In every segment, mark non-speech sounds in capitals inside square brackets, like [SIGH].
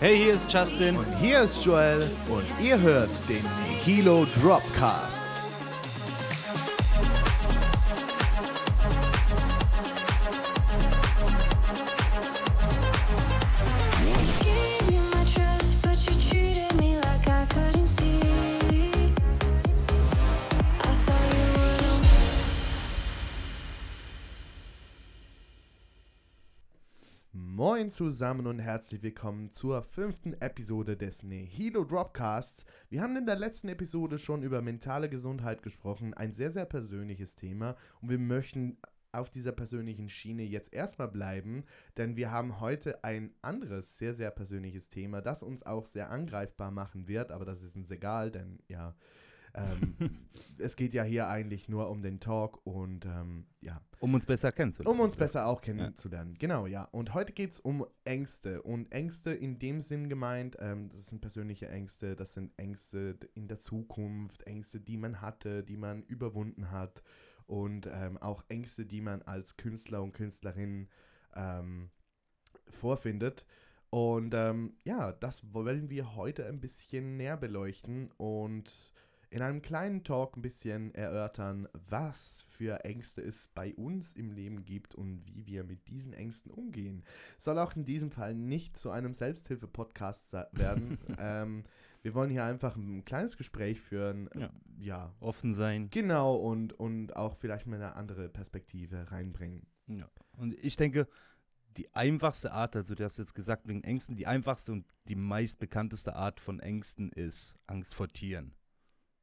Hey, hier ist Justin. Und hier ist Joel und ihr hört den Hilo Dropcast. Zusammen und herzlich willkommen zur fünften Episode des Nehilo Dropcasts. Wir haben in der letzten Episode schon über mentale Gesundheit gesprochen, ein sehr, sehr persönliches Thema und wir möchten auf dieser persönlichen Schiene jetzt erstmal bleiben, denn wir haben heute ein anderes, sehr, sehr persönliches Thema, das uns auch sehr angreifbar machen wird, aber das ist uns egal, denn ja, ähm, [LAUGHS] es geht ja hier eigentlich nur um den Talk und ähm, ja, Um uns besser kennenzulernen. um uns besser auch kennenzulernen. Genau, ja. Und heute geht es um Ängste. Und Ängste in dem Sinn gemeint, ähm, das sind persönliche Ängste, das sind Ängste in der Zukunft, Ängste, die man hatte, die man überwunden hat. Und ähm, auch Ängste, die man als Künstler und Künstlerin ähm, vorfindet. Und ähm, ja, das wollen wir heute ein bisschen näher beleuchten und in einem kleinen Talk ein bisschen erörtern, was für Ängste es bei uns im Leben gibt und wie wir mit diesen Ängsten umgehen. Soll auch in diesem Fall nicht zu einem Selbsthilfe-Podcast werden. [LAUGHS] ähm, wir wollen hier einfach ein kleines Gespräch führen. Ja. ja. Offen sein. Genau, und, und auch vielleicht mal eine andere Perspektive reinbringen. Ja. Und ich denke, die einfachste Art, also du hast jetzt gesagt wegen Ängsten, die einfachste und die meistbekannteste Art von Ängsten ist Angst vor Tieren.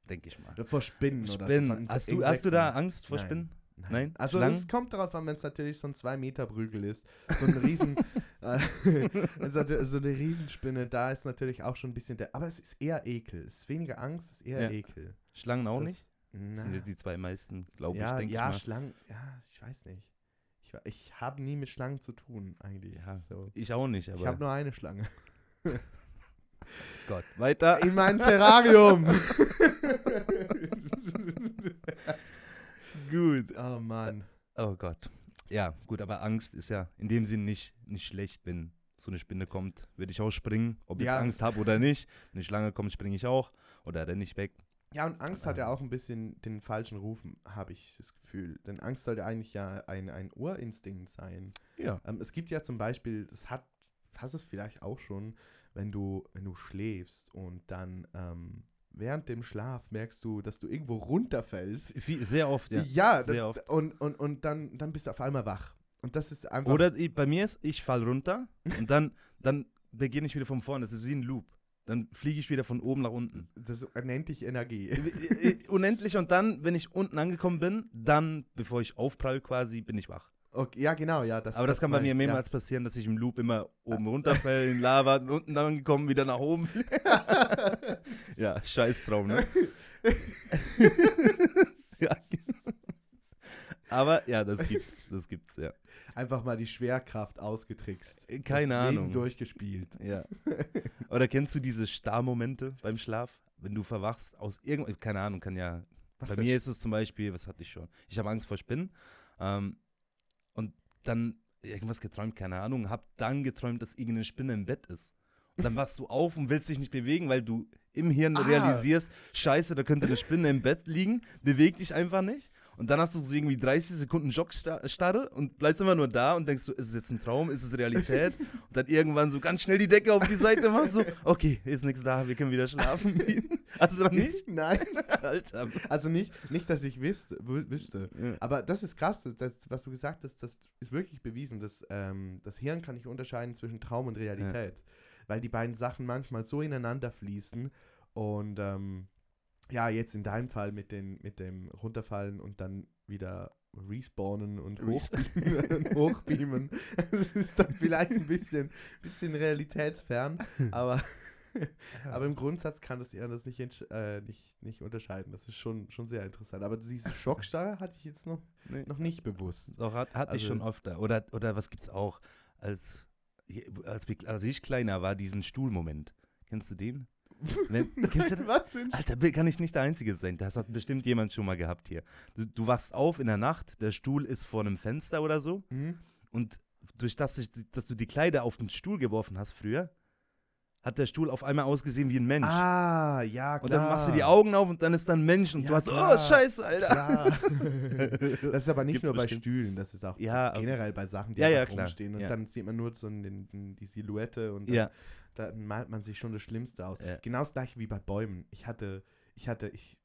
Denke ich mal. Vor Spinnen oder so. Spinnen. Hast du, hast du da. Angst vor Nein. Spinnen? Nein. Nein? Also es kommt darauf an, wenn es natürlich so ein 2 Meter Prügel ist. So ein riesen, [LAUGHS] äh, [LAUGHS] so eine Riesenspinne, da ist natürlich auch schon ein bisschen der, aber es ist eher Ekel. Es ist weniger Angst, es ist eher Ja. Ekel. Schlangen auch Das- nicht? Na, sind ja die zwei meisten, glaube ja, ich, denke ja, ich mal. Schlangen, ja, ich weiß nicht. Ich, ich habe nie mit Schlangen zu tun, eigentlich. Ja, so. Ich auch nicht, Ich aber habe nur eine Schlange. [LAUGHS] Gott. Weiter. In meinem Terrarium. [LAUGHS] Gut. oh Mann. Oh Gott. Ja, gut, aber Angst ist ja in dem Sinn nicht, nicht schlecht, wenn so eine Spinne kommt, würde ich auch springen, ob ich Ja. Angst habe oder nicht. Wenn eine Schlange kommt, springe ich auch oder renne ich weg. Ja, und Angst hat ja Ähm. auch ein bisschen den falschen Ruf, habe ich das Gefühl. Denn Angst sollte eigentlich ja ein, ein Urinstinkt sein. Ja. Ähm, es gibt ja zum Beispiel, das hat, hast es vielleicht auch schon, wenn du, wenn du schläfst und dann ähm, während dem Schlaf merkst du, dass du irgendwo runterfällst. Sehr oft, ja. Ja, sehr oft. Und, und, und dann, dann bist du auf einmal wach. Und das ist einfach. Oder ich, bei mir ist, ich fall runter und dann, [LAUGHS] dann beginne ich wieder von vorne. Das ist wie ein Loop. Dann fliege ich wieder von oben nach unten. das nennt dich Energie. Unendlich und dann, wenn ich unten angekommen bin, dann, bevor ich aufprall quasi, bin ich wach. Okay, ja, genau, ja. Das, Aber das, kann bei mir ja. mehrmals passieren, dass ich im Loop immer oben runterfällt, in Lava, unten dann gekommen, wieder nach oben. [LAUGHS] ja, Scheißtraum, ne? [LAUGHS] ja. Aber ja, das gibt's, das gibt's, ja. Einfach mal die Schwerkraft ausgetrickst. Keine das Leben Ahnung. durchgespielt. Ja. [LAUGHS] Oder kennst du diese Starrmomente beim Schlaf? Wenn du verwachst aus irgendwas, keine Ahnung, kann ja. Was bei mir ist es zum Beispiel, was hatte ich schon? Ich habe Angst vor Spinnen. Ähm, dann irgendwas geträumt, keine Ahnung, hab dann geträumt, dass irgendeine Spinne im Bett ist. Und dann wachst du auf und willst dich nicht bewegen, weil du im Hirn Ah. realisierst, scheiße, da könnte eine Spinne im Bett liegen, beweg dich einfach nicht. Und dann hast du so irgendwie 30 Sekunden Schockstarre und bleibst immer nur da und denkst so, ist es jetzt ein Traum, ist es Realität? [LAUGHS] Und dann irgendwann so ganz schnell die Decke auf die Seite machst so, okay, ist nichts da, wir können wieder schlafen [LAUGHS] gehen. Hast du noch nicht? [LAUGHS] Nein. Alter. Also nicht, nicht dass ich wüsste, wü- wüsste. Ja. Aber das ist krass, das, das, was du gesagt hast, das ist wirklich bewiesen. Das, ähm, das Hirn kann nicht unterscheiden zwischen Traum und Realität. Weil die beiden Sachen manchmal so ineinander fließen. Und ähm, ja, jetzt in deinem Fall mit, den, mit dem Runterfallen und dann wieder respawnen und hochbeamen, und hochbeamen. [LAUGHS] Das ist dann vielleicht ein bisschen, bisschen realitätsfern, [LAUGHS] aber, aber im Grundsatz kann das Hirn das nicht, äh, nicht, nicht unterscheiden. Das ist schon, schon sehr interessant. Aber diese [LAUGHS] Schockstarre hatte ich jetzt noch, Nee. noch nicht bewusst. Doch, hat, hatte ich Also- schon öfter. Oder, oder was gibt's auch? Als, als, als ich kleiner war, diesen Stuhlmoment. Kennst du den? Wenn, [LAUGHS] [LAUGHS] kennst du den? Was für ein Alter, kann ich nicht der Einzige sein. Das hat bestimmt jemand schon mal gehabt hier. Du, du wachst auf in der Nacht, der Stuhl ist vor einem Fenster oder so. Mhm. Und durch das, dass du die Kleider auf den Stuhl geworfen hast früher, hat der Stuhl auf einmal ausgesehen wie ein Mensch. Ah, ja, klar. und dann machst du die Augen auf und dann ist dann ein Mensch und Ja, du hast, klar. oh, scheiße, Alter. [LAUGHS] Das ist aber nicht Gibt's nur bei bestimmt. Stühlen, das ist auch Ja, generell bei Sachen, die Ja, ja, rumstehen. Und dann sieht man nur so den, den, die Silhouette und dann, Dann malt man sich schon das Schlimmste aus. Ja. Genau das gleiche wie bei Bäumen. Ich hatte, ich hatte, ich,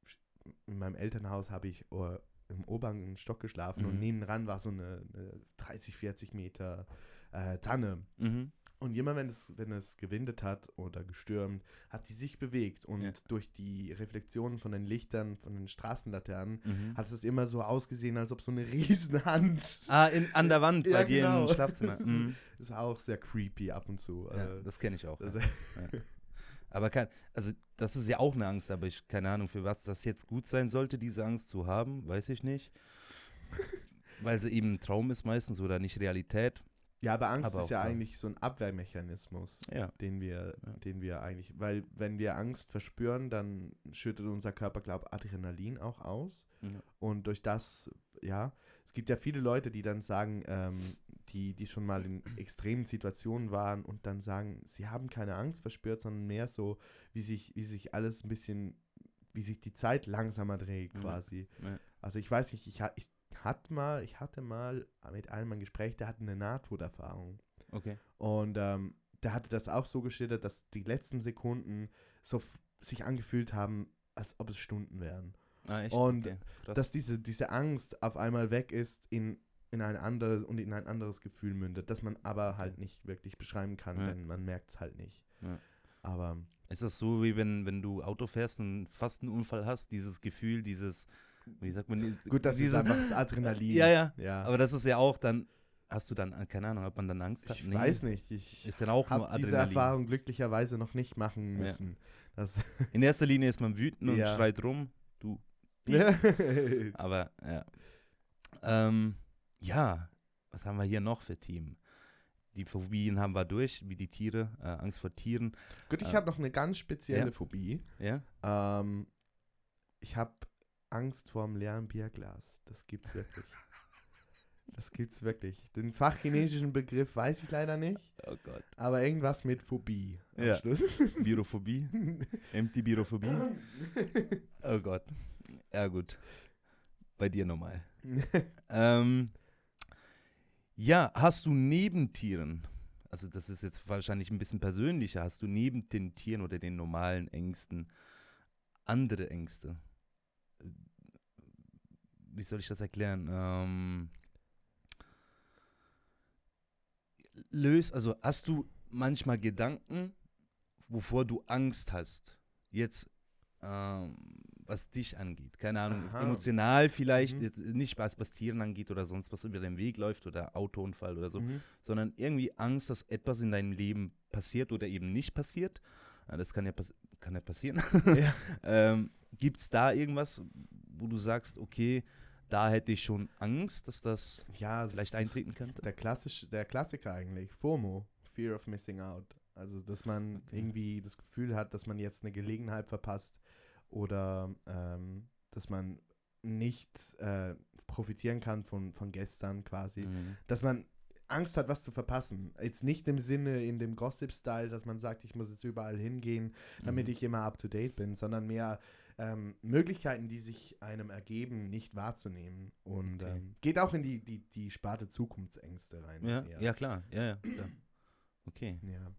in meinem Elternhaus habe ich oh, im oberen Stock geschlafen und Mhm. nebenan war so eine, eine 30, 40 Meter äh, Tanne. mhm. Und immer wenn es, wenn es gewindet hat oder gestürmt, hat die sich bewegt. Und Ja. durch die Reflexionen von den Lichtern, von den Straßenlaternen, Mhm. hat es immer so ausgesehen, als ob so eine [LAUGHS] Riesenhand. Ah, in, an der Wand Ja, bei dir genau. im Schlafzimmer. [LAUGHS] Mhm. Das war auch sehr creepy ab und zu. Ja, Äh, das kenne ich auch. das- [LAUGHS] ja. Aber kein, also das ist ja auch eine Angst, aber ich keine Ahnung, für was das jetzt gut sein sollte, diese Angst zu haben, weiß ich nicht. [LAUGHS] Weil sie eben ein Traum ist meistens oder nicht Realität. ja, aber Angst Aber ist ja eigentlich so ein Abwehrmechanismus, Ja. den wir, Ja. den wir eigentlich, weil wenn wir Angst verspüren, dann schüttet unser Körper, glaube ich, Adrenalin auch aus. Ja. Und durch das, ja, es gibt ja viele Leute, die dann sagen, ähm, die, die schon mal in extremen Situationen waren und dann sagen, sie haben keine Angst verspürt, sondern mehr so, wie sich, wie sich alles ein bisschen, wie sich die Zeit langsamer dreht Ja. quasi. Ja. Also ich weiß nicht, ich, ich hatte mal, ich hatte mal mit einem ein Gespräch, der hatte eine Nahtoderfahrung. Okay. Und ähm, der hatte das auch so geschildert, dass die letzten Sekunden so sich angefühlt haben, als ob es Stunden wären. Ah? Und okay. Dass diese, diese Angst auf einmal weg ist in, in ein anderes und in ein anderes Gefühl mündet, das man aber halt nicht wirklich beschreiben kann, Ja. denn man merkt es halt nicht. Ja. Aber ist das so, wie wenn, wenn du Auto fährst und fast einen Unfall hast, dieses Gefühl, dieses, wie sagt man, gut, das ist diese, einfach das [LAUGHS] Adrenalin. Ja, ja. ja. Aber das ist ja auch dann, hast du dann, keine Ahnung, ob man dann Angst hat? ich weiß nicht, ich Ist dann auch nur habe diese Adrenalin. Erfahrung glücklicherweise noch nicht machen Ja. müssen. Das, In erster Linie ist man wütend [LAUGHS] und Ja. schreit rum. Du. [LAUGHS] Aber ja. Ähm, ja, was haben wir hier noch für Team? Die Phobien haben wir durch, wie die Tiere, äh, Angst vor Tieren. Gut, ich Ähm, habe noch eine ganz spezielle ja. Phobie. Ja? Ähm, ich habe Angst vor dem leeren Bierglas. Das gibt's wirklich. [LAUGHS] Das gibt's wirklich. Den fachchinesischen Begriff weiß ich leider nicht, Oh Gott. aber irgendwas mit Phobie. Am Ja. Schluss. Birophobie. [LAUGHS] Empty Birophobie. Oh Gott. Ja, gut. Bei dir nochmal. [LAUGHS] Ähm, ja, hast du neben Tieren, also das ist jetzt wahrscheinlich ein bisschen persönlicher, hast du neben den Tieren oder den normalen Ängsten andere Ängste? Wie soll ich das erklären? Ähm, löst, also hast du manchmal Gedanken, wovor du Angst hast? Jetzt, ähm, was dich angeht. Keine Ahnung, Aha. emotional vielleicht, Mhm. nicht was, was Tieren angeht oder sonst was über den Weg läuft oder Autounfall oder so, Mhm. sondern irgendwie Angst, dass etwas in deinem Leben passiert oder eben nicht passiert. Das kann ja, pass kann ja passieren. Ja. [LAUGHS] ähm, Gibt es da irgendwas, wo du sagst, okay, da hätte ich schon Angst, dass das ja, vielleicht eintreten könnte? Der, klassisch, der Klassiker eigentlich, FOMO, Fear of Missing Out. Also, dass man Okay. irgendwie das Gefühl hat, dass man jetzt eine Gelegenheit verpasst oder ähm, dass man nicht äh, profitieren kann von, von gestern quasi. Mhm. Dass man Angst hat, was zu verpassen. Jetzt nicht im Sinne in dem Gossip-Style, dass man sagt, ich muss jetzt überall hingehen, damit Mhm. ich immer up-to-date bin, sondern mehr ähm, Möglichkeiten, die sich einem ergeben, nicht wahrzunehmen. Und Okay. ähm, geht auch in die, die, die Sparte Zukunftsängste rein. Ja, ja, klar. Ja, ja, klar. [CLEARS THROAT] Okay. Ja.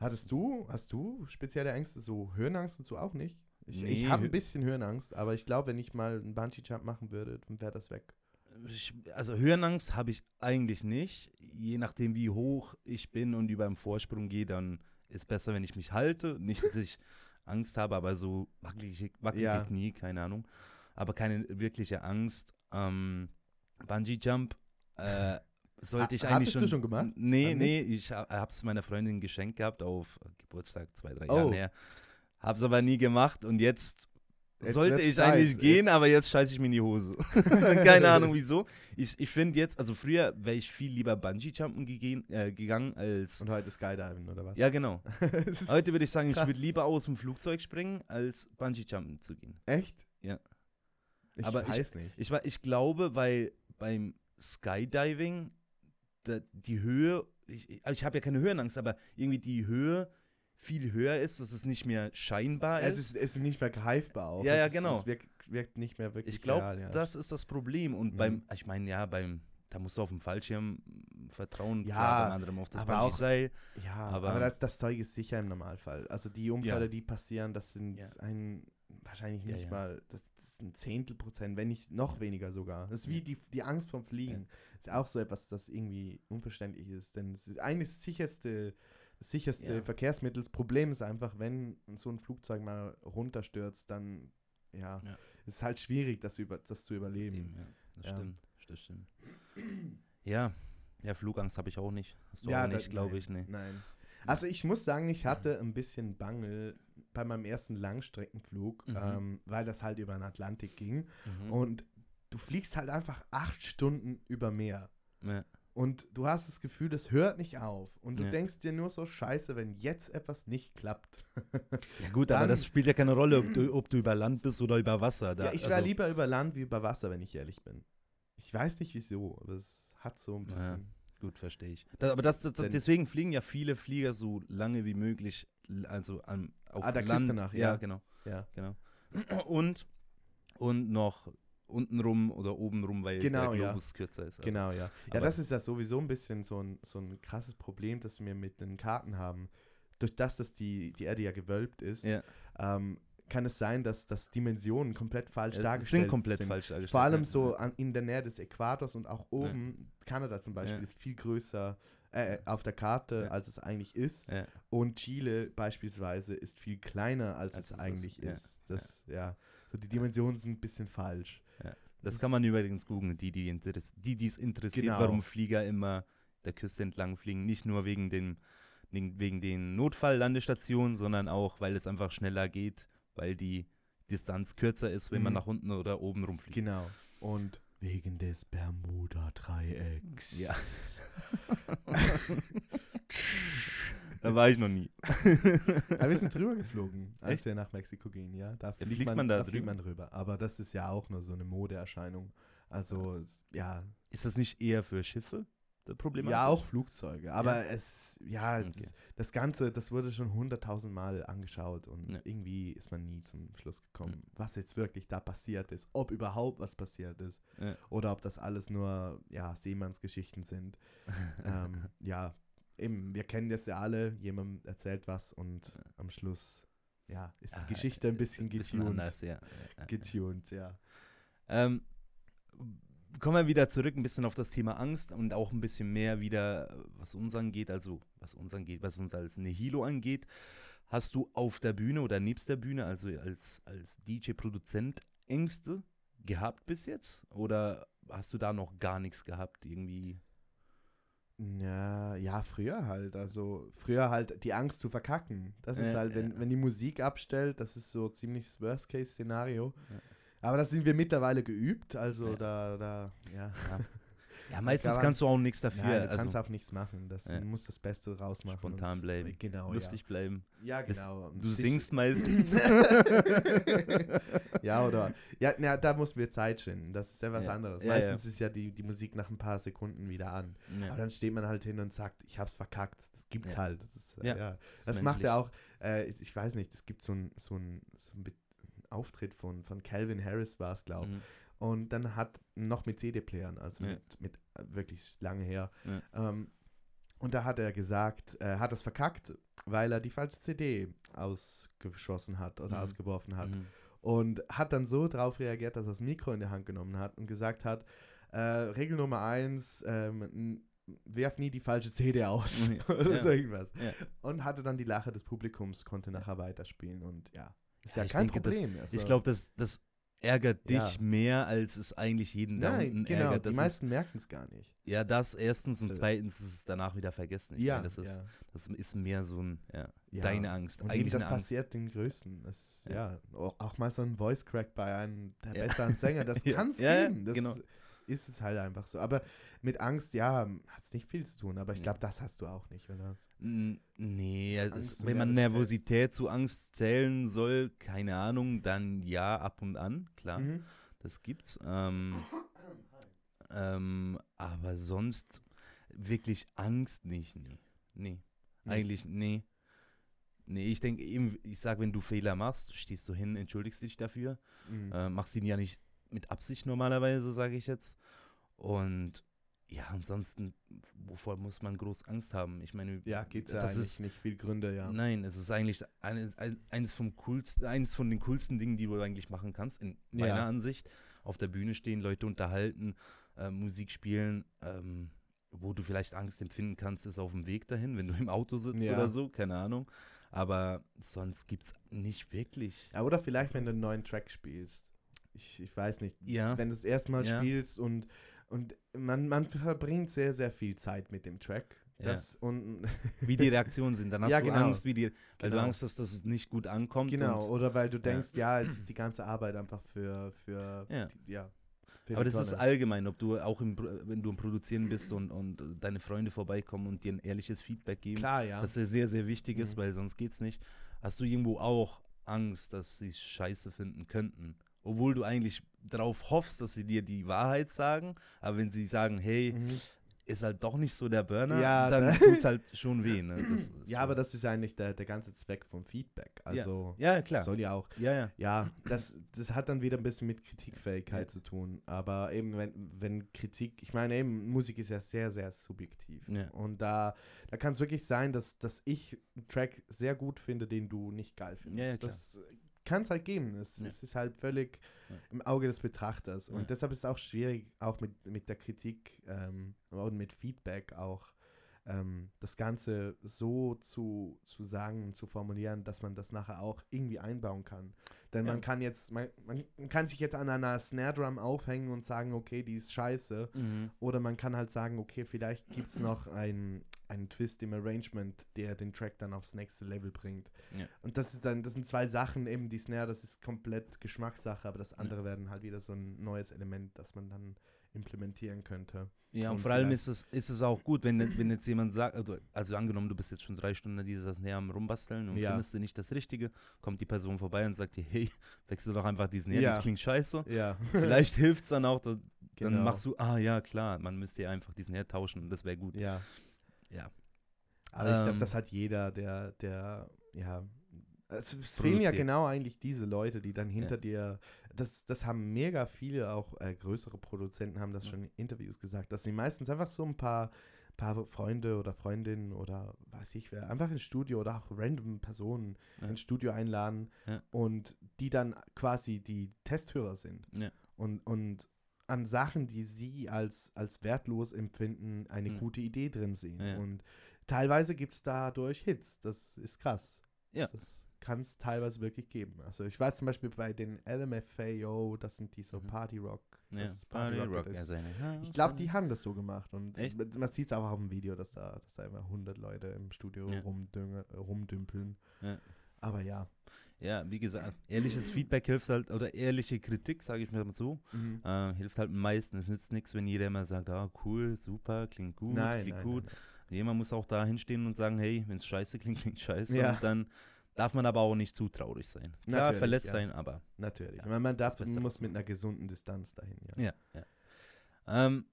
Hattest du, hast du spezielle Ängste, so Höhenangst und so auch nicht? Ich, ich Nee, habe Hö- ein bisschen Höhenangst, aber ich glaube, wenn ich mal einen Bungee-Jump machen würde, dann wäre das weg. Ich, also Höhenangst habe ich eigentlich nicht. Je nachdem, wie hoch ich bin und über einen Vorsprung gehe, dann ist besser, wenn ich mich halte. Nicht, dass ich [LAUGHS] Angst habe, aber so wackelige, wackelige Ja. Knie, keine Ahnung. Aber keine wirkliche Angst. Ähm, Bungee Jump äh, sollte ich Ha- eigentlich schon. du schon gemacht? Nee, Dann nee, ich habe es meiner Freundin geschenkt gehabt auf Geburtstag zwei, drei Oh. Jahren her. Habe es aber nie gemacht und jetzt, Jetzt sollte ich eigentlich gehen, Jetzt- aber jetzt scheiße ich mir in die Hose. [LAUGHS] Keine Ahnung wieso. Ich, ich finde jetzt, also früher wäre ich viel lieber Bungee-Jumpen äh, gegangen als. Und heute Skydiving, oder was? Ja, genau. [LAUGHS] Heute würde ich sagen, ich krass. würde lieber aus dem Flugzeug springen, als Bungee-Jumpen zu gehen. Echt? Ja. Ich Aber ich- weiß nicht. Ich, wa- ich glaube, weil beim Skydiving die Höhe, ich, ich, also ich habe ja keine Höhenangst, aber irgendwie die Höhe viel höher ist, dass es nicht mehr scheinbar Es ist. ist, es ist nicht mehr greifbar auch. Ja, ja, ist, genau. Es wirkt, wirkt nicht mehr wirklich Ich glaube, ja. das ist das Problem. Und Mhm. beim, ich meine, ja, beim, da musst du auf den Fallschirm vertrauen, Ja, klar, beim anderen auf das Bungee-Seil. Ja, Aber- aber, das, das Zeug ist sicher im Normalfall. Also die Unfälle, die passieren, das sind Ja. ein wahrscheinlich Ja, nicht ja. mal, das, das ist ein Zehntel Prozent, wenn nicht noch weniger sogar. Das ist wie Ja. die, die Angst vom Fliegen. Ist auch so etwas, das irgendwie unverständlich ist. Denn es ist das sicherste, sicherste Ja. Verkehrsmittel. Das Problem ist einfach, wenn so ein Flugzeug mal runterstürzt, dann ja, Ja. es ist halt schwierig, das, über, das zu überleben. Eben, ja, das Ja. stimmt. Das stimmt. Ja, ja, Flugangst habe ich auch nicht. Hast du Ja, auch nicht, glaube ich, nee. Nein. Also ich muss sagen, ich hatte ein bisschen Bangel bei meinem ersten Langstreckenflug, Mhm. ähm, weil das halt über den Atlantik ging. Mhm. Und du fliegst halt einfach acht Stunden über Meer. ja. Und du hast das Gefühl, das hört nicht auf. Und du Ja. denkst dir nur so, scheiße, wenn jetzt etwas nicht klappt. [LAUGHS] ja, gut, aber Dann- das spielt ja keine Rolle, ob du, ob du über Land bist oder über Wasser. Da, ja, ich wäre also- lieber über Land wie über Wasser, wenn ich ehrlich bin. Ich weiß nicht wieso, aber es hat so ein bisschen... Gut, verstehe ich. Das, aber das, das, das, deswegen fliegen ja viele Flieger so lange wie möglich, also am, auf Ah, der Land. Küste nach, ja. ja. genau, Ja. genau. [CLEARS THROAT] Und, und noch untenrum oder obenrum, weil Genau, der ja. Globus kürzer ist. Also, Genau, ja. Ja, das ist ja sowieso ein bisschen so ein, so ein krasses Problem, das wir mit den Karten haben. Durch das, dass die, die Erde ja gewölbt ist, Ja, ähm, kann es sein, dass, dass Dimensionen komplett falsch ja, dargestellt sind komplett sind. falsch dargestellt. Vor allem so an, in der Nähe des Äquators und auch oben, Kanada zum Beispiel, ist viel größer äh, auf der Karte, als es eigentlich ist. Und Chile beispielsweise ist viel kleiner, als, Als es es eigentlich ist. Das, ja. So die Dimensionen sind ein bisschen falsch. Das kann man übrigens googeln, die, die interess- die die es interessiert, Genau. warum Flieger immer der Küste entlang fliegen. Nicht nur wegen den, wegen, wegen den Notfalllandestationen, sondern auch, weil es einfach schneller geht, weil die Distanz kürzer ist, wenn man Mhm. nach unten oder oben rumfliegt. Genau. Und wegen des Bermuda-Dreiecks. Ja. [LAUGHS] da war ich noch nie. [LAUGHS] Aber wir sind drüber geflogen, als Echt? wir nach Mexiko gingen, ja. Da fliegt, fliegt man, man da da fliegt drüber? man drüber. Aber das ist ja auch nur so eine Modeerscheinung. Also, ja. Ist das nicht eher für Schiffe das Problem? Ja, auch Flugzeuge. Aber es, ja, Okay. das, das Ganze, das wurde schon hunderttausend Mal angeschaut und Ja. irgendwie ist man nie zum Schluss gekommen, Ja. was jetzt wirklich da passiert ist, ob überhaupt was passiert ist Ja. oder ob das alles nur, ja, Seemannsgeschichten sind. [LAUGHS] ähm, ja, eben, wir kennen das ja alle, jemand erzählt was und Ja. am Schluss, ja, ist die Ah, Geschichte ein bisschen bisschen getuned. anders, ja. ja, ja. Getuned, ja. Ähm, kommen wir wieder zurück ein bisschen auf das Thema Angst und auch ein bisschen mehr wieder, äh, was uns angeht, also was uns angeht, was uns als Nihilo angeht. Hast du auf der Bühne oder nebst der Bühne, also als, als DJ-Produzent, Ängste gehabt bis jetzt? Oder hast du da noch gar nichts gehabt? Irgendwie. Ja, ja, früher halt. Also früher halt die Angst zu verkacken. Das ist Ja, halt, wenn, ja. wenn die Musik abstellt, das ist so ziemlich das Worst-Case-Szenario. Ja. Aber das sind wir mittlerweile geübt, also Ja. da, da, ja. Ja, [LAUGHS] ja meistens kannst du auch nichts dafür. ja, du kannst also auch nichts machen. Das, Ja. Du musst das Beste rausmachen. spontan bleiben, Genau, lustig bleiben. ja. Ja, Das- genau. Du singst meistens. [LAUGHS] ja, oder? Ja, na, da mussten wir Zeit schinden. Das ist ja was Ja. anderes. Ja, ja. Meistens ist ja die, die Musik nach ein paar Sekunden wieder an. Aber ja. dann steht man halt hin und sagt, ich hab's verkackt. Das gibt's Ja. halt. Das, ist, Ja, ja. ist das macht er auch, äh, ich weiß nicht, es gibt so ein, so ein, so ein Auftritt von, von Calvin Harris war es, glaube ich. Mhm. Und dann hat noch mit CD-Playern, also Ja. mit, mit äh, wirklich lange her. Ja. Ähm, und da hat er gesagt, er hat das verkackt, weil er die falsche CD ausgeschossen hat oder Mhm. ausgeworfen hat. Mhm. Und hat dann so drauf reagiert, dass er das Mikro in die Hand genommen hat und gesagt hat, äh, Regel Nummer eins, ähm, werf nie die falsche CD [LAUGHS] aus Ja. [LAUGHS] oder so irgendwas. Ja. Und hatte dann die Lache des Publikums, konnte nachher weiterspielen und ja, ist Ja, ja, ich kein denke, das- Problem. also, Ich glaube, das, das ärgert dich Ja. mehr, als es eigentlich jeden da nein, unten genau, ärgert. die Das meisten merken es gar nicht. ja, das erstens und zweitens ist es danach wieder vergessen. Ich ja, meine, das, ist, ja, das ist mehr so ein, ja, deine Angst. Und eigentlich das Angst. passiert den Größten. Das, Ja. auch, mal so ein Voice Crack bei einem der besseren Sänger, das [LAUGHS] kann es geben. Das genau. Ist es halt einfach so. Aber mit Angst, ja, hat es nicht viel zu tun. Aber ich glaube, das hast du auch nicht, oder? Nee, Angst ist, wenn man Nervosität. Zu Angst zählen soll, keine Ahnung, dann ja, ab und an, klar, Mhm. das gibt's. Ähm, ähm, aber sonst wirklich Angst nicht, nee. Nee, eigentlich, nee. Nee, ich denke eben, ich sage, wenn du Fehler machst, stehst du hin, entschuldigst dich dafür. Mhm. Äh, machst ihn ja nicht mit Absicht normalerweise, sage ich jetzt. Und ja, ansonsten, wovor muss man groß Angst haben? Ich meine, ja, gibt ja das ist, nicht viel Gründe, ja. Nein, es ist eigentlich eine, ein, eines, vom coolsten, eines von den coolsten Dingen, die du eigentlich machen kannst, in meiner Ja. Ansicht. Auf der Bühne stehen, Leute unterhalten, äh, Musik spielen. Ähm, wo du vielleicht Angst empfinden kannst, ist auf dem Weg dahin, wenn du im Auto sitzt Ja. oder so, keine Ahnung. Aber sonst gibt es nicht wirklich. Ja, oder vielleicht, wenn du einen neuen Track spielst. Ich, ich weiß nicht. Ja. Wenn du es erstmal Ja. spielst und, und man, man verbringt sehr, sehr viel Zeit mit dem Track. Ja. Das und Wie die Reaktionen sind. Dann [LAUGHS] hast Ja, du genau. Angst, wie die, weil du Genau. Angst hast, dass es nicht gut ankommt. genau, oder weil du denkst, ja, jetzt ist [CLEARS THROAT] die ganze Arbeit einfach für, für Ja. die, ja für aber das ist Tonne. allgemein, ob du auch im, wenn du im Produzieren bist und, und deine Freunde vorbeikommen und dir ein ehrliches Feedback geben. Klar, ja. Das ist sehr, sehr wichtig ist, Mhm. weil sonst geht's nicht. Hast du irgendwo auch Angst, dass sie es scheiße finden könnten? Obwohl du eigentlich darauf hoffst, dass sie dir die Wahrheit sagen, aber wenn sie sagen, hey, Mhm. ist halt doch nicht so der Burner, Ja, dann da- [LAUGHS] tut's halt schon weh. Ne? Ja, so. aber das ist eigentlich der, der ganze Zweck vom Feedback. Also Ja, klar. soll ja auch Ja, ja. Ja, das, das hat dann wieder ein bisschen mit Kritikfähigkeit Ja. zu tun. Aber eben, wenn, wenn Kritik, ich meine eben, Musik ist ja sehr, sehr subjektiv. Ja. Und da, da kann es wirklich sein, dass, dass ich einen Track sehr gut finde, den du nicht geil findest. Ja, ja, klar. das kann es halt geben. Es, Ja. es ist halt völlig Ja. im Auge des Betrachters. Und Ja. deshalb ist es auch schwierig, auch mit, mit der Kritik ähm, und mit Feedback auch ähm, das Ganze so zu, zu sagen, zu formulieren, dass man das nachher auch irgendwie einbauen kann. Denn Ja. man kann jetzt, man, man kann sich jetzt an einer Snare Drum aufhängen und sagen, okay, die ist scheiße. Mhm. Oder man kann halt sagen, okay, vielleicht gibt es noch einen, einen Twist im Arrangement, der den Track dann aufs nächste Level bringt. Ja. Und das ist dann, das sind zwei Sachen, eben die Snare, das ist komplett Geschmackssache, aber das andere werden halt wieder so ein neues Element, das man dann implementieren könnte. Ja, und, Und vor allem ist es, ist es auch gut, wenn, wenn jetzt jemand sagt, also, also angenommen, du bist jetzt schon drei Stunden dieses näher am Rumbasteln und Ja. findest du nicht das Richtige, kommt die Person vorbei und sagt dir, hey, wechsel doch einfach diesen her, Ja. das klingt scheiße. Ja. [LAUGHS] Vielleicht hilft es dann auch, da, dann Genau. machst du, ah ja, klar, man müsste ja einfach diesen her tauschen und das wäre gut. Ja. Ja. Aber ich glaube, Ähm, das hat jeder, der, der, ja. Es, fehlen ja genau eigentlich diese Leute, die dann hinter Ja. dir. Das, das haben mega viele, auch äh, größere Produzenten haben das Ja. schon in Interviews gesagt, dass sie meistens einfach so ein paar, paar Freunde oder Freundinnen oder weiß ich wer, einfach ins Studio oder auch random Personen Ja. ins Studio einladen Ja. und die dann quasi die Testhörer sind. Ja. Und, und an Sachen, die sie als, als wertlos empfinden, eine Mhm. gute Idee drin sehen. Und teilweise gibt es dadurch Hits. Das ist krass. Ja. Das kann es teilweise wirklich geben. Also ich weiß zum Beispiel bei den LMFAO, das sind die so Mhm. Party Rock. Ja, das Party Rock. Also eine- Ich glaube, die haben das so gemacht. Und Echt? man sieht es auch auf dem Video, dass da, dass da immer 100 Leute im Studio Ja. rumdümpeln. Ja. Aber ja. Ja, wie gesagt, ehrliches Feedback hilft halt, oder ehrliche Kritik, sage ich mir mal so, Mhm. äh, hilft halt am meisten. Es nützt nichts, wenn jeder immer sagt, ah, cool, super, klingt gut, Nein, klingt nein, gut. nein, Jemand muss auch da hinstehen und sagen, hey, wenn es scheiße klingt, klingt scheiße. Ja. Und dann darf man aber auch nicht zu traurig sein. Klar, Natürlich, verletzt ja. sein, aber Natürlich. Ja, man, man darf, Beste muss mit einer gesunden Distanz dahin, ja. ja. ja. Ähm,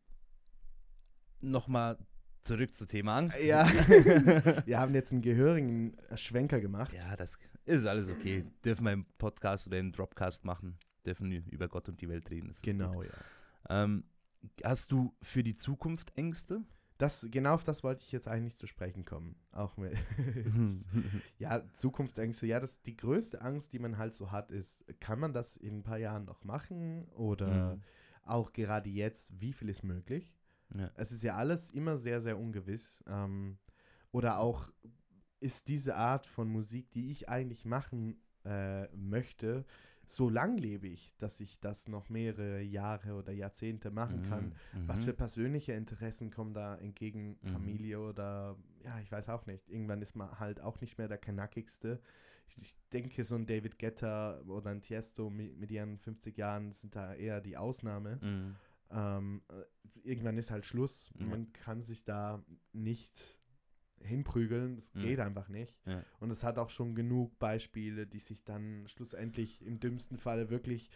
Nochmal zurück zum Thema Angst. Ja. [LAUGHS] Wir haben jetzt einen gehörigen Schwenker gemacht. ja, das ist alles okay. Dürfen wir im Podcast oder im Dropcast machen. Dürfen über Gott und die Welt reden. Genau, ja. Ähm, hast du für die Zukunft Ängste? Das, genau auf das wollte ich jetzt eigentlich zu sprechen kommen. Auch mit, [LAUGHS] ja, Zukunftsängste. Ja, das, die größte Angst, die man halt so hat, ist, kann man das in ein paar Jahren noch machen? Oder Mhm. auch gerade jetzt, wie viel ist möglich? ja. Es ist ja alles immer sehr, sehr ungewiss. Ähm, oder auch ist diese Art von Musik, die ich eigentlich machen äh, möchte, so langlebig, dass ich das noch mehrere Jahre oder Jahrzehnte machen kann. Mhm. Was Mhm. für persönliche Interessen kommen da entgegen? Mhm. Familie oder, ja, ich weiß auch nicht. Irgendwann ist man halt auch nicht mehr der knackigste. Ich, ich denke, so ein David Guetta oder ein Tiesto mit, mit ihren 50 Jahren sind da eher die Ausnahme. Mhm. Ähm, äh, irgendwann ist halt Schluss. Man kann sich da nicht hinprügeln. Das Ja. geht einfach nicht. Ja. Und es hat auch schon genug Beispiele, die sich dann schlussendlich im dümmsten Falle wirklich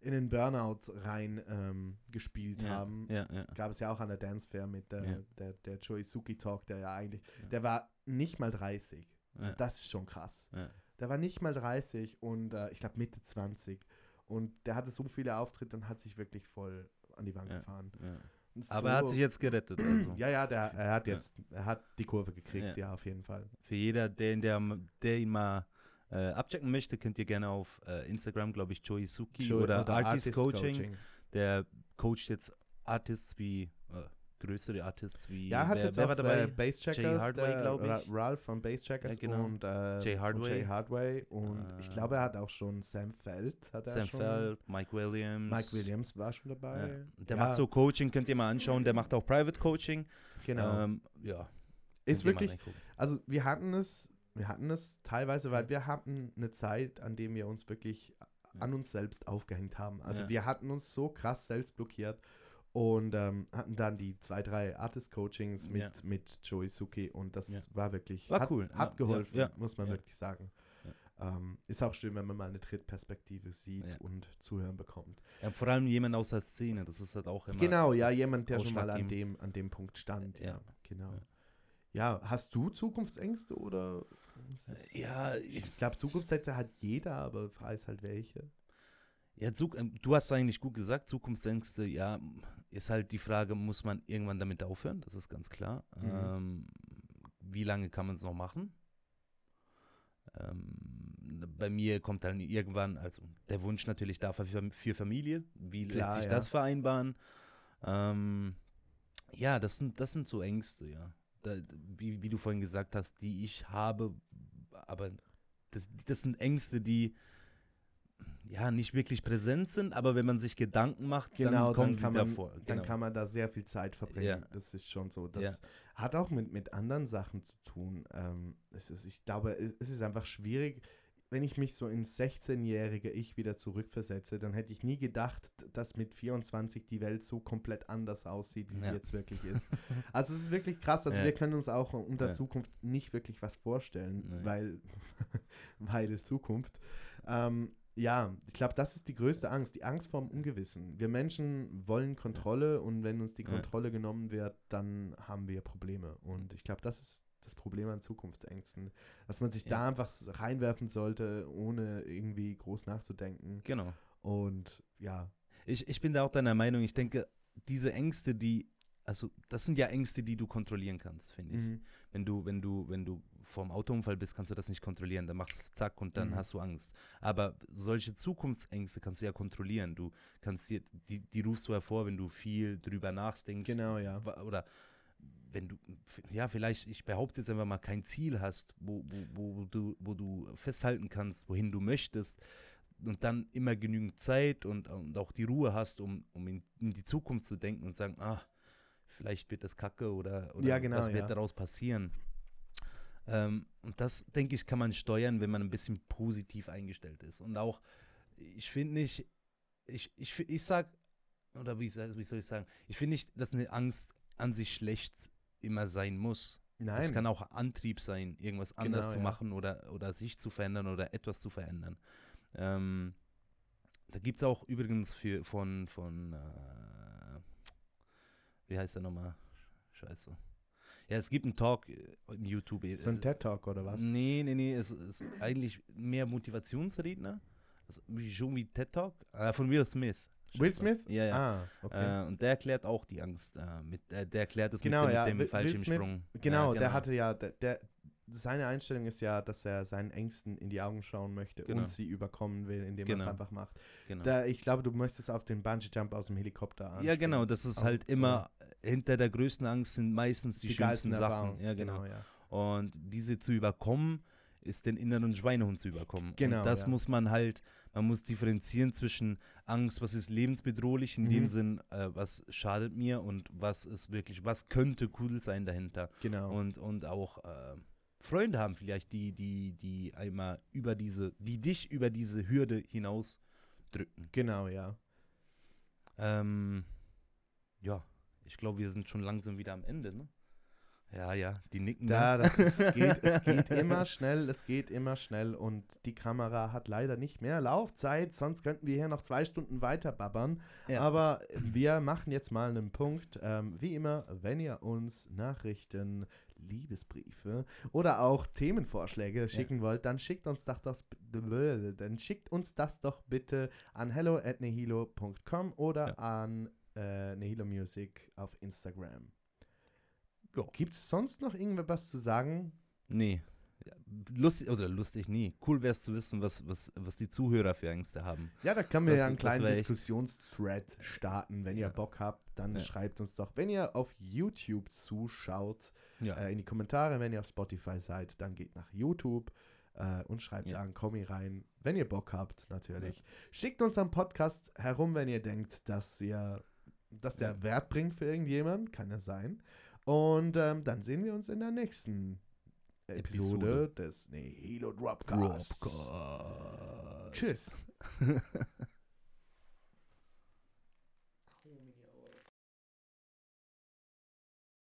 in den Burnout rein ähm, gespielt Ja. haben. Ja, ja. Gab es ja auch an der Dance Fair mit der, Ja. der, der Joey Suki Talk, der ja eigentlich, der war nicht mal 30. Ja. Das ist schon krass. Der war nicht mal 30 und äh, ich glaube Mitte 20. Und der hatte so viele Auftritte und hat sich wirklich voll an die Wand gefahren. Aber er hat sich jetzt gerettet. Also. Ja, ja, der, er hat Ja. jetzt, er hat die Kurve gekriegt, Ja. ja, auf jeden Fall. Für jeder, der, der, der ihn mal äh, abchecken möchte, könnt ihr gerne auf äh, Instagram, glaube ich, Joey Suki Joey- oder, Artist, Coaching. Der coacht jetzt Artists wie, größere Artists wie. Ja, hat wer, jetzt wer auch war dabei? äh, Basscheckers, Jay Hardway, der glaub Ra- ich. Ralph von Basscheckers Ja, genau. und, äh, Jay und Hardway. Jay Hardway und ich Äh, glaube, er hat auch schon Sam Feld, hat er Sam schon. Feld, Mike Williams. Mike Williams war schon Ja. dabei. Der Ja, macht so Coaching, könnt ihr mal anschauen. Der macht auch Private Coaching. Genau. Ähm, ja. ist wirklich, also wir hatten es, wir hatten es teilweise, weil wir hatten eine Zeit, an dem wir uns wirklich an uns selbst aufgehängt haben. Also Ja. wir hatten uns so krass selbst blockiert und ähm, hatten dann die zwei, drei Artist-Coachings mit, Ja. mit Joey Suki und das Ja. war wirklich, War hat, cool, hat geholfen, ja, muss man wirklich sagen. Ähm, ist auch schön, wenn man mal eine Drittperspektive sieht und zuhören bekommt. Vor allem jemand aus der Szene, das ist halt auch immer. Genau, ja, jemand, der schon mal an dem, an dem Punkt stand. Ja, genau. Ja. Hast du Zukunftsängste oder? es- Ja, ich, Ich glaube, Zukunftsängste hat jeder, aber frei ist halt welche. Ja Zug, ähm, du hast eigentlich gut gesagt, Zukunftsängste, ja, ist halt die Frage, muss man irgendwann damit aufhören? Das ist ganz klar. Mhm. Ähm, wie lange kann man es noch machen? Ähm, bei mir kommt dann irgendwann, also der Wunsch natürlich da für, für Familie. Wie Klar, lässt sich ja. das vereinbaren? Ähm, ja, das sind, das sind so Ängste, ja. Da, wie, wie du vorhin gesagt hast, die ich habe, aber das, das sind Ängste, die ja nicht wirklich präsent sind, aber wenn man sich Gedanken macht, Genau, dann kommen dann sie kann, man, davor. dann Genau. kann man da sehr viel Zeit verbringen. Ja. Das ist schon so. Das Ja. hat auch mit, mit anderen Sachen zu tun. Ähm, es ist, ich glaube, es ist einfach schwierig. Wenn ich mich so ins 16-jährige Ich wieder zurückversetze, dann hätte ich nie gedacht, dass mit 24 die Welt so komplett anders aussieht, wie sie Ja. jetzt wirklich ist. [LAUGHS] Also es ist wirklich krass. Also Ja. wir können uns auch unter Ja. Zukunft nicht wirklich was vorstellen, Nee. weil, [LAUGHS] weil Zukunft. Ähm, ja, ich glaube, das ist die größte Angst, die Angst vorm Ungewissen. Wir Menschen wollen Kontrolle und wenn uns die. Kontrolle genommen wird, dann haben wir Probleme. Und ich glaube, das ist das Problem an Zukunftsängsten, dass man sich Ja. da einfach reinwerfen sollte, ohne irgendwie groß nachzudenken. Genau. Und ja, Ich, ich bin da auch deiner Meinung. Ich denke, diese Ängste, die, also das sind ja Ängste, die du kontrollieren kannst, finde ich. mhm. Wenn du, wenn du, wenn du vorm Autounfall bist, kannst du das nicht kontrollieren. Dann machst du zack und dann Mhm. hast du Angst. Aber solche Zukunftsängste kannst du ja kontrollieren. Du kannst dir, die, die rufst du hervor, wenn du viel drüber nachdenkst. genau, ja. Oder wenn du, ja, vielleicht, ich behaupte jetzt einfach mal, kein Ziel hast, wo, wo, wo, du, wo du festhalten kannst, wohin du möchtest und dann immer genügend Zeit und, und auch die Ruhe hast, um, um in, in die Zukunft zu denken und sagen, ah, vielleicht wird das kacke oder, oder Ja, genau, was wird ja. daraus passieren. Ähm, und das, denke ich, kann man steuern, wenn man ein bisschen positiv eingestellt ist. Und auch, ich finde nicht, ich, ich, ich sag, oder wie, wie soll ich sagen, ich finde nicht, dass eine Angst an sich schlecht immer sein muss. Nein. Es kann auch Antrieb sein, irgendwas anders Genau, zu ja. machen oder, oder sich zu verändern oder etwas zu verändern. Ähm, da gibt es auch übrigens für, von, von äh, wie heißt der nochmal? Scheiße. Ja, es gibt einen Talk äh, im YouTube. äh, so ein TED-Talk oder was? Nee, nee, nee, es ist eigentlich mehr Motivationsredner. Also wie, schon wie TED Talk. Äh, von Will Smith. Will Smith? Ja, ja. Ah, okay. Äh, und der erklärt auch die Angst. Äh, mit, äh, der erklärt es Genau, mit dem, ja, mit dem Will- Will Fallschirmsprung. Genau, ja, der hatte ja, der, seine Einstellung ist ja, dass er seinen Ängsten in die Augen schauen möchte Genau. und sie überkommen will, indem er es Genau. einfach macht. Genau. Da, ich glaube, du möchtest auf den Bungee-Jump aus dem Helikopter ja, anspringen. genau. Das ist Aus- halt immer, hinter der größten Angst sind meistens die, die schönsten geilsten Sachen. Ja, genau. ja. Und diese zu überkommen, ist den inneren Schweinehund zu überkommen. Genau, Und das ja. muss man halt, man muss differenzieren zwischen Angst, was ist lebensbedrohlich, in dem Mhm. Sinn, äh, was schadet mir und was ist wirklich, was könnte cool sein dahinter. Genau. Und, und auch äh, Freunde haben vielleicht, die, die, die einmal über diese, die dich über diese Hürde hinaus drücken. genau, ja. Ähm, ja, ich glaube, wir sind schon langsam wieder am Ende, ne? Ja, ja, die nicken. Da, es, geht, es geht [LAUGHS] immer schnell, es geht immer schnell und die Kamera hat leider nicht mehr Laufzeit, sonst könnten wir hier noch zwei Stunden weiter babbern. Ja. Aber wir machen jetzt mal einen Punkt. Ähm, wie immer, wenn ihr uns Nachrichten, Liebesbriefe oder auch Themenvorschläge schicken wollt, dann schickt uns das, das dann schickt uns das doch bitte an hello at nehilo.com oder Ja. an äh, Nehilo Music auf Instagram. Ja. Gibt es sonst noch irgendwas zu sagen? Nee. Lustig, oder lustig nie. Cool wäre es zu wissen, was, was, was die Zuhörer für Ängste haben. Ja, da können wir Das- ja einen kleinen Diskussionsthread starten. Wenn ihr Ja. Bock habt, dann Ja. schreibt uns doch. Wenn ihr auf YouTube zuschaut, Ja. äh, in die Kommentare. Wenn ihr auf Spotify seid, dann geht nach YouTube äh, und schreibt Ja. da einen Kommi rein. Wenn ihr Bock habt, natürlich. Schickt uns am Podcast herum, wenn ihr denkt, dass ihr dass der. Wert bringt für irgendjemand. Kann ja sein. Und ähm, dann sehen wir uns in der nächsten Episode, Episode. des Nihilo Dropcasts. Dropcast. Tschüss. [LAUGHS]